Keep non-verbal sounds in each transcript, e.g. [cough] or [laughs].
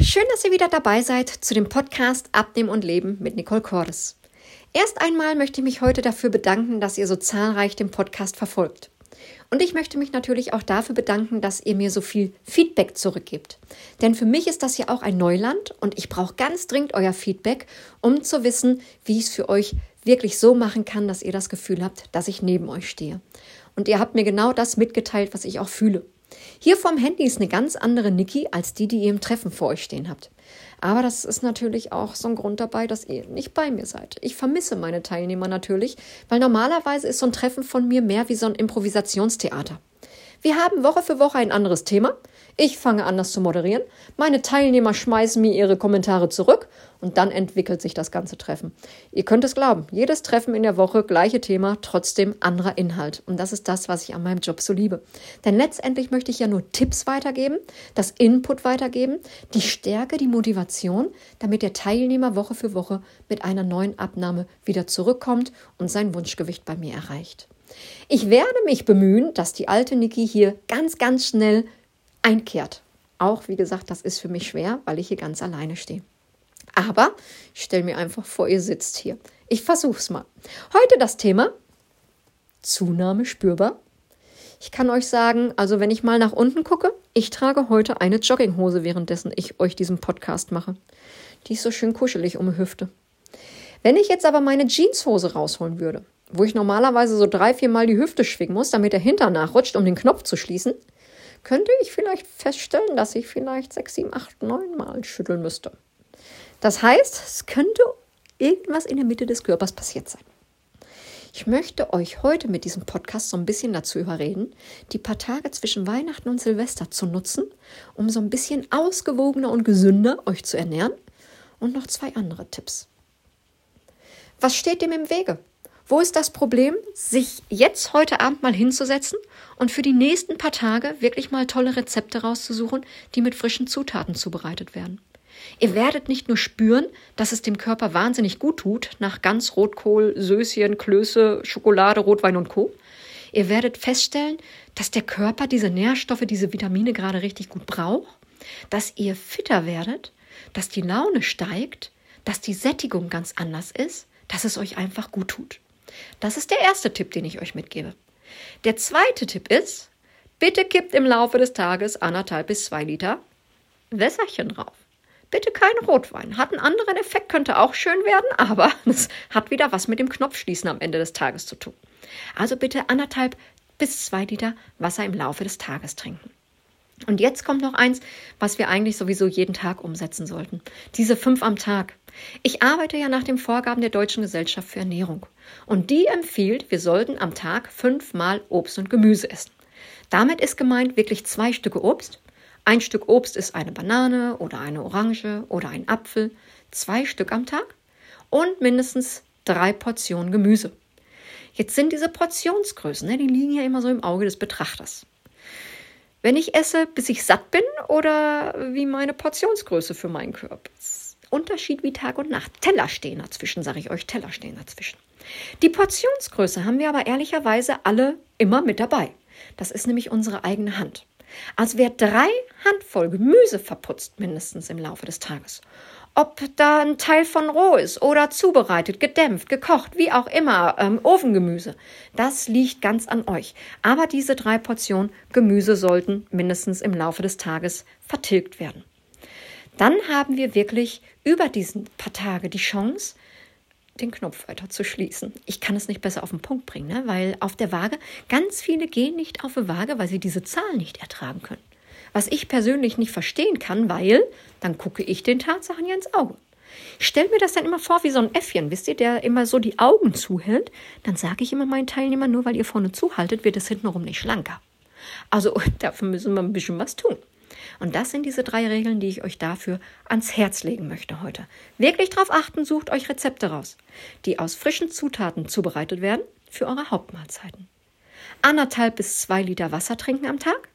Schön, dass ihr wieder dabei seid zu dem Podcast Abnehmen und Leben mit Nicole Cordes. Erst einmal möchte ich mich heute dafür bedanken, dass ihr so zahlreich den Podcast verfolgt. Und ich möchte mich natürlich auch dafür bedanken, dass ihr mir so viel Feedback zurückgibt. Denn für mich ist das ja auch ein Neuland und ich brauche ganz dringend euer Feedback, um zu wissen, wie ich es für euch wirklich so machen kann, dass ihr das Gefühl habt, dass ich neben euch stehe. Und ihr habt mir genau das mitgeteilt, was ich auch fühle. Hier vorm Handy ist eine ganz andere Niki als die, die ihr im Treffen vor euch stehen habt. Aber das ist natürlich auch so ein Grund dabei, dass ihr nicht bei mir seid. Ich vermisse meine Teilnehmer natürlich, weil normalerweise ist so ein Treffen von mir mehr wie so ein Improvisationstheater. Wir haben Woche für Woche ein anderes Thema. Ich fange an, das zu moderieren. Meine Teilnehmer schmeißen mir ihre Kommentare zurück und dann entwickelt sich das ganze Treffen. Ihr könnt es glauben, jedes Treffen in der Woche, gleiche Thema, trotzdem anderer Inhalt. Und das ist das, was ich an meinem Job so liebe. Denn letztendlich möchte ich ja nur Tipps weitergeben, das Input weitergeben, die Stärke, die Motivation, damit der Teilnehmer Woche für Woche mit einer neuen Abnahme wieder zurückkommt und sein Wunschgewicht bei mir erreicht. Ich werde mich bemühen, dass die alte Niki hier ganz, ganz schnell einkehrt. Auch, wie gesagt, das ist für mich schwer, weil ich hier ganz alleine stehe. Aber ich stelle mir einfach vor, ihr sitzt hier. Ich versuche es mal. Heute das Thema Zunahme spürbar. Ich kann euch sagen, also wenn ich mal nach unten gucke, ich trage heute eine Jogginghose, währenddessen ich euch diesen Podcast mache. Die ist so schön kuschelig um die Hüfte. Wenn ich jetzt aber meine Jeanshose rausholen würde, wo ich normalerweise so drei, vier Mal die Hüfte schwingen muss, damit der Hintern nachrutscht, um den Knopf zu schließen, könnte ich vielleicht feststellen, dass ich vielleicht sechs, sieben, acht, neun Mal schütteln müsste. Das heißt, es könnte irgendwas in der Mitte des Körpers passiert sein. Ich möchte euch heute mit diesem Podcast so ein bisschen dazu überreden, die paar Tage zwischen Weihnachten und Silvester zu nutzen, um so ein bisschen ausgewogener und gesünder euch zu ernähren und noch zwei andere Tipps. Was steht dem im Wege? Wo ist das Problem, sich jetzt heute Abend mal hinzusetzen und für die nächsten paar Tage wirklich mal tolle Rezepte rauszusuchen, die mit frischen Zutaten zubereitet werden? Ihr werdet nicht nur spüren, dass es dem Körper wahnsinnig gut tut, nach ganz Rotkohl, Söschen, Klöße, Schokolade, Rotwein und Co. Ihr werdet feststellen, dass der Körper diese Nährstoffe, diese Vitamine gerade richtig gut braucht, dass ihr fitter werdet, dass die Laune steigt, dass die Sättigung ganz anders ist, dass es euch einfach gut tut. Das ist der erste Tipp, den ich euch mitgebe. Der zweite Tipp ist, bitte kippt im Laufe des Tages anderthalb bis zwei Liter Wässerchen drauf. Bitte kein Rotwein. Hat einen anderen Effekt, könnte auch schön werden, aber [laughs] es hat wieder was mit dem Knopfschließen am Ende des Tages zu tun. Also bitte anderthalb bis zwei Liter Wasser im Laufe des Tages trinken. Und jetzt kommt noch eins, was wir eigentlich sowieso jeden Tag umsetzen sollten. Diese fünf am Tag. Ich arbeite ja nach den Vorgaben der Deutschen Gesellschaft für Ernährung. Und die empfiehlt, wir sollten am Tag fünfmal Obst und Gemüse essen. Damit ist gemeint wirklich zwei Stücke Obst. Ein Stück Obst ist eine Banane oder eine Orange oder ein Apfel. Zwei Stück am Tag. Und mindestens drei Portionen Gemüse. Jetzt sind diese Portionsgrößen, ne, die liegen ja immer so im Auge des Betrachters. Wenn ich esse, bis ich satt bin oder wie meine Portionsgröße für meinen Körper. Unterschied wie Tag und Nacht. Teller stehen dazwischen, sage ich euch, Teller stehen dazwischen. Die Portionsgröße haben wir aber ehrlicherweise alle immer mit dabei. Das ist nämlich unsere eigene Hand. Also wer drei Handvoll Gemüse verputzt, mindestens im Laufe des Tages, ob da ein Teil von roh ist oder zubereitet, gedämpft, gekocht, wie auch immer, ähm, Ofengemüse. Das liegt ganz an euch. Aber diese drei Portionen Gemüse sollten mindestens im Laufe des Tages vertilgt werden. Dann haben wir wirklich über diesen paar Tage die Chance, den Knopf weiter zu schließen. Ich kann es nicht besser auf den Punkt bringen, ne? weil auf der Waage ganz viele gehen nicht auf die Waage, weil sie diese Zahl nicht ertragen können. Was ich persönlich nicht verstehen kann, weil dann gucke ich den Tatsachen ja ins Auge. Ich mir das dann immer vor wie so ein Äffchen, wisst ihr, der immer so die Augen zuhält. Dann sage ich immer meinen Teilnehmern, nur weil ihr vorne zuhaltet, wird es hintenrum nicht schlanker. Also [laughs] dafür müssen wir ein bisschen was tun. Und das sind diese drei Regeln, die ich euch dafür ans Herz legen möchte heute. Wirklich darauf achten, sucht euch Rezepte raus, die aus frischen Zutaten zubereitet werden für eure Hauptmahlzeiten. Anderthalb bis zwei Liter Wasser trinken am Tag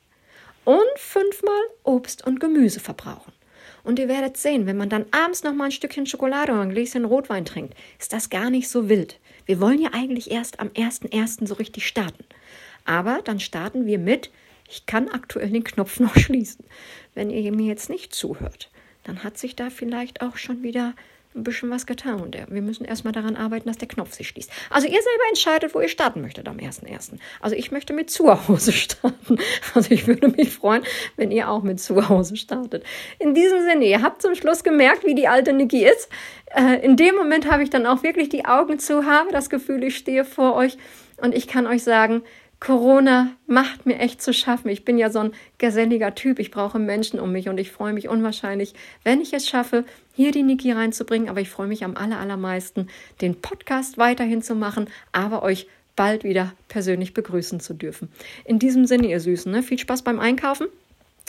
und fünfmal Obst und Gemüse verbrauchen. Und ihr werdet sehen, wenn man dann abends noch mal ein Stückchen Schokolade oder ein Gläschen Rotwein trinkt, ist das gar nicht so wild. Wir wollen ja eigentlich erst am 1.1. so richtig starten. Aber dann starten wir mit, ich kann aktuell den Knopf noch [laughs] schließen. Wenn ihr mir jetzt nicht zuhört, dann hat sich da vielleicht auch schon wieder ein bisschen was getan. Und wir müssen erstmal daran arbeiten, dass der Knopf sich schließt. Also ihr selber entscheidet, wo ihr starten möchtet am 1.1. Also ich möchte mit Zuhause [laughs] starten. Also ich würde mich freuen, wenn ihr auch mit Zuhause startet. In diesem Sinne, ihr habt zum Schluss gemerkt, wie die alte Niki ist. Äh, in dem Moment habe ich dann auch wirklich die Augen zu, habe das Gefühl, ich stehe vor euch und ich kann euch sagen, Corona macht mir echt zu schaffen. Ich bin ja so ein geselliger Typ. Ich brauche Menschen um mich und ich freue mich unwahrscheinlich, wenn ich es schaffe, hier die Niki reinzubringen. Aber ich freue mich am allermeisten, den Podcast weiterhin zu machen, aber euch bald wieder persönlich begrüßen zu dürfen. In diesem Sinne, ihr Süßen, ne? viel Spaß beim Einkaufen.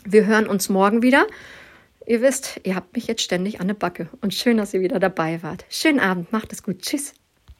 Wir hören uns morgen wieder. Ihr wisst, ihr habt mich jetzt ständig an der Backe und schön, dass ihr wieder dabei wart. Schönen Abend, macht es gut. Tschüss.